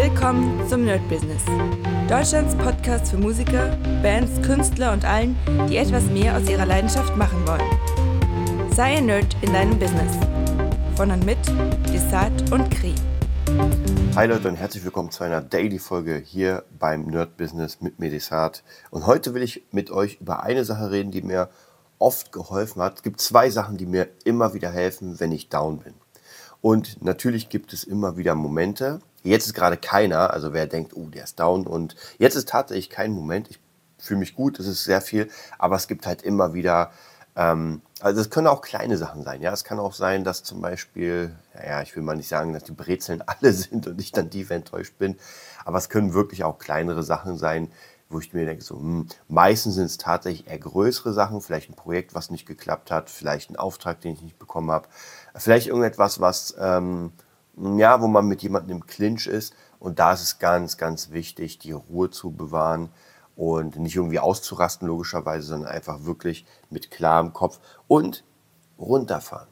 Willkommen zum Nerd Business. Deutschlands Podcast für Musiker, Bands, Künstler und allen, die etwas mehr aus ihrer Leidenschaft machen wollen. Sei ein Nerd in deinem Business. Von und mit Desart und Kri. Hi Leute und herzlich willkommen zu einer Daily-Folge hier beim Nerd Business mit Medisat. Und heute will ich mit euch über eine Sache reden, die mir oft geholfen hat. Es gibt zwei Sachen, die mir immer wieder helfen, wenn ich down bin. Und natürlich gibt es immer wieder Momente. Jetzt ist gerade keiner, also wer denkt, oh, der ist down. Und jetzt ist tatsächlich kein Moment. Ich fühle mich gut, es ist sehr viel, aber es gibt halt immer wieder, ähm, also es können auch kleine Sachen sein. Ja, es kann auch sein, dass zum Beispiel, naja, ich will mal nicht sagen, dass die Brezeln alle sind und ich dann tief enttäuscht bin, aber es können wirklich auch kleinere Sachen sein, wo ich mir denke, so, hm, meistens sind es tatsächlich eher größere Sachen, vielleicht ein Projekt, was nicht geklappt hat, vielleicht ein Auftrag, den ich nicht bekommen habe, vielleicht irgendetwas, was, ähm, ja, wo man mit jemandem im Clinch ist. Und da ist es ganz, ganz wichtig, die Ruhe zu bewahren und nicht irgendwie auszurasten, logischerweise, sondern einfach wirklich mit klarem Kopf und runterfahren.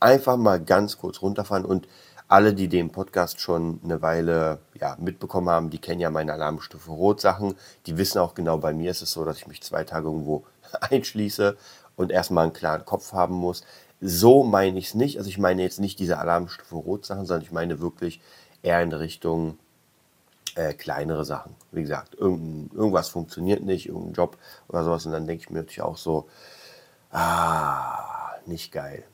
Einfach mal ganz kurz runterfahren und alle, die den Podcast schon eine Weile ja, mitbekommen haben, die kennen ja meine Alarmstufe Rot Sachen. Die wissen auch genau, bei mir ist es so, dass ich mich zwei Tage irgendwo einschließe und erstmal einen klaren Kopf haben muss. So meine ich es nicht. Also ich meine jetzt nicht diese Alarmstufe Rot Sachen, sondern ich meine wirklich eher in Richtung äh, kleinere Sachen. Wie gesagt, irgendwas funktioniert nicht, irgendein Job oder sowas. Und dann denke ich mir natürlich auch so, ah, nicht geil.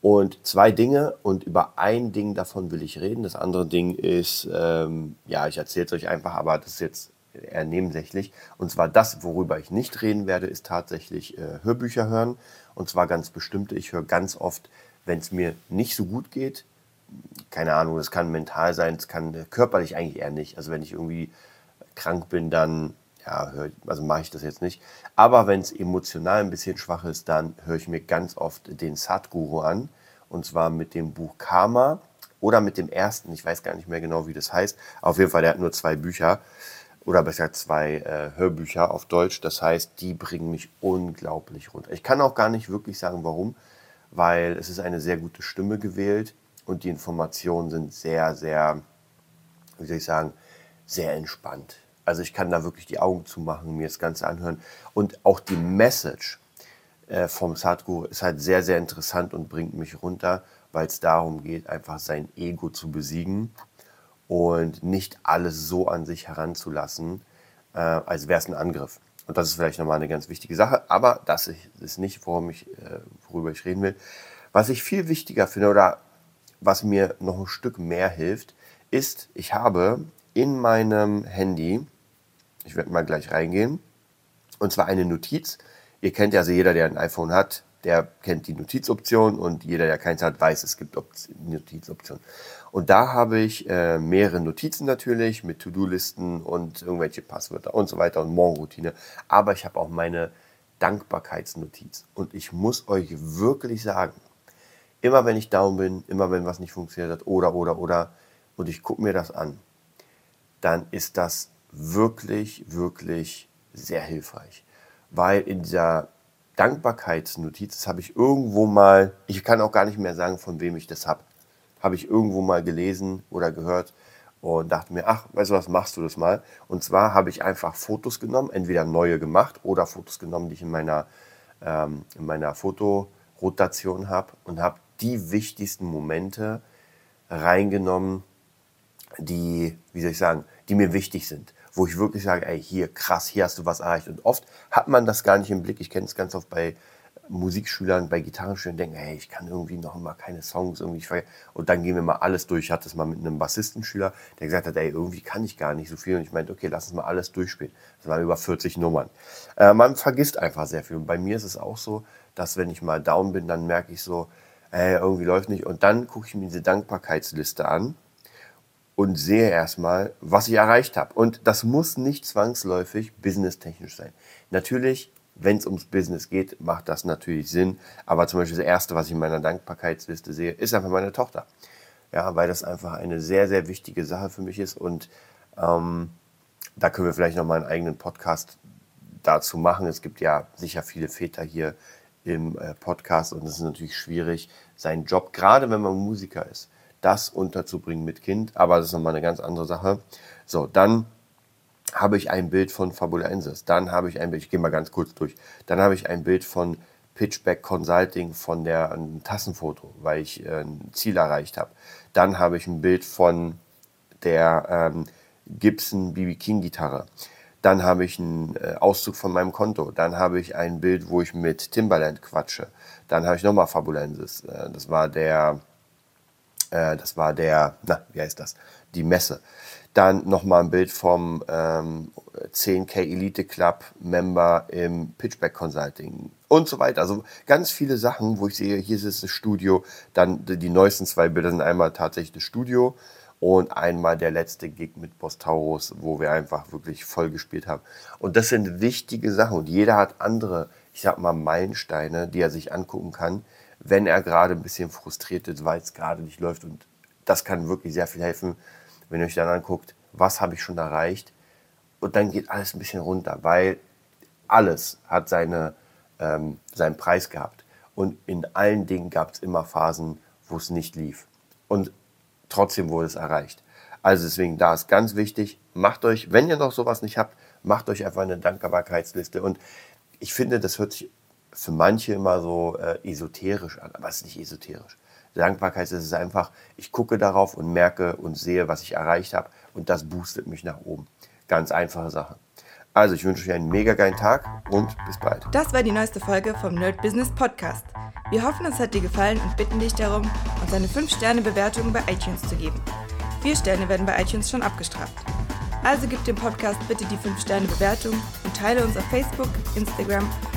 Und zwei Dinge und über ein Ding davon will ich reden. Das andere Ding ist, ähm, ja, ich erzähle es euch einfach, aber das ist jetzt eher nebensächlich. Und zwar das, worüber ich nicht reden werde, ist tatsächlich äh, Hörbücher hören. Und zwar ganz bestimmte. Ich höre ganz oft, wenn es mir nicht so gut geht, keine Ahnung, das kann mental sein, es kann äh, körperlich eigentlich eher nicht. Also wenn ich irgendwie krank bin, dann ja, hör, also mache ich das jetzt nicht. Aber wenn es emotional ein bisschen schwach ist, dann höre ich mir ganz oft den Satguru an. Und zwar mit dem Buch Karma oder mit dem ersten. Ich weiß gar nicht mehr genau, wie das heißt. Auf jeden Fall, der hat nur zwei Bücher. Oder besser zwei äh, Hörbücher auf Deutsch. Das heißt, die bringen mich unglaublich runter. Ich kann auch gar nicht wirklich sagen, warum. Weil es ist eine sehr gute Stimme gewählt. Und die Informationen sind sehr, sehr, wie soll ich sagen, sehr entspannt also ich kann da wirklich die Augen zumachen, mir das Ganze anhören. Und auch die Message äh, vom Sadhguru ist halt sehr, sehr interessant und bringt mich runter, weil es darum geht, einfach sein Ego zu besiegen und nicht alles so an sich heranzulassen, äh, als wäre es ein Angriff. Und das ist vielleicht nochmal eine ganz wichtige Sache, aber das ist nicht, worum ich, äh, worüber ich reden will. Was ich viel wichtiger finde oder was mir noch ein Stück mehr hilft, ist, ich habe in meinem Handy ich werde mal gleich reingehen. Und zwar eine Notiz. Ihr kennt ja also jeder, der ein iPhone hat, der kennt die Notizoption und jeder, der keins hat, weiß, es gibt Notizoptionen. Und da habe ich äh, mehrere Notizen natürlich mit To-Do-Listen und irgendwelche Passwörter und so weiter und Morgenroutine. Aber ich habe auch meine Dankbarkeitsnotiz. Und ich muss euch wirklich sagen, immer wenn ich down bin, immer wenn was nicht funktioniert hat oder, oder, oder, und ich gucke mir das an, dann ist das wirklich, wirklich sehr hilfreich. Weil in dieser Dankbarkeitsnotiz, das habe ich irgendwo mal, ich kann auch gar nicht mehr sagen, von wem ich das habe, habe ich irgendwo mal gelesen oder gehört und dachte mir, ach, weißt du was, machst du das mal. Und zwar habe ich einfach Fotos genommen, entweder neue gemacht oder Fotos genommen, die ich in meiner, ähm, in meiner Fotorotation habe und habe die wichtigsten Momente reingenommen, die, wie soll ich sagen, die mir wichtig sind wo ich wirklich sage, ey, hier, krass, hier hast du was erreicht. Und oft hat man das gar nicht im Blick. Ich kenne es ganz oft bei Musikschülern, bei Gitarrenschülern, denken, hey, ich kann irgendwie noch mal keine Songs irgendwie. Und dann gehen wir mal alles durch. Ich hatte es mal mit einem Bassistenschüler, der gesagt hat, ey, irgendwie kann ich gar nicht so viel. Und ich meinte, okay, lass uns mal alles durchspielen. Das waren über 40 Nummern. Äh, man vergisst einfach sehr viel. Und bei mir ist es auch so, dass wenn ich mal down bin, dann merke ich so, ey, irgendwie läuft nicht. Und dann gucke ich mir diese Dankbarkeitsliste an und sehe erstmal, was ich erreicht habe. Und das muss nicht zwangsläufig businesstechnisch sein. Natürlich, wenn es ums Business geht, macht das natürlich Sinn. Aber zum Beispiel das Erste, was ich in meiner Dankbarkeitsliste sehe, ist einfach meine Tochter. Ja, weil das einfach eine sehr, sehr wichtige Sache für mich ist. Und ähm, da können wir vielleicht nochmal einen eigenen Podcast dazu machen. Es gibt ja sicher viele Väter hier im äh, Podcast und es ist natürlich schwierig, seinen Job, gerade wenn man Musiker ist, das unterzubringen mit Kind, aber das ist nochmal eine ganz andere Sache. So, dann habe ich ein Bild von Fabulensis, dann habe ich ein Bild, ich gehe mal ganz kurz durch, dann habe ich ein Bild von Pitchback Consulting von der Tassenfoto, weil ich äh, ein Ziel erreicht habe. Dann habe ich ein Bild von der ähm, Gibson BB King Gitarre. Dann habe ich einen äh, Auszug von meinem Konto. Dann habe ich ein Bild, wo ich mit Timbaland quatsche. Dann habe ich nochmal Fabulensis. Äh, das war der, äh, das war der, na, wie heißt das? Die Messe. Dann nochmal ein Bild vom ähm, 10K Elite Club Member im Pitchback Consulting und so weiter. Also ganz viele Sachen, wo ich sehe, hier ist das Studio. Dann die neuesten zwei Bilder sind einmal tatsächlich das Studio und einmal der letzte Gig mit Bostaurus, wo wir einfach wirklich voll gespielt haben. Und das sind wichtige Sachen und jeder hat andere, ich sag mal, Meilensteine, die er sich angucken kann, wenn er gerade ein bisschen frustriert ist, weil es gerade nicht läuft. Und das kann wirklich sehr viel helfen wenn ihr euch dann anguckt, was habe ich schon erreicht, und dann geht alles ein bisschen runter, weil alles hat seine, ähm, seinen Preis gehabt. Und in allen Dingen gab es immer Phasen, wo es nicht lief. Und trotzdem wurde es erreicht. Also deswegen, da ist ganz wichtig, macht euch, wenn ihr noch sowas nicht habt, macht euch einfach eine Dankbarkeitsliste. Und ich finde, das hört sich für manche immer so äh, esoterisch an, aber es ist nicht esoterisch. Dankbarkeit ist es einfach, ich gucke darauf und merke und sehe, was ich erreicht habe und das boostet mich nach oben. Ganz einfache Sache. Also, ich wünsche euch einen mega geilen Tag und bis bald. Das war die neueste Folge vom Nerd Business Podcast. Wir hoffen, es hat dir gefallen und bitten dich darum, uns eine 5-Sterne-Bewertung bei iTunes zu geben. Vier Sterne werden bei iTunes schon abgestraft. Also gib dem Podcast bitte die 5-Sterne-Bewertung und teile uns auf Facebook, Instagram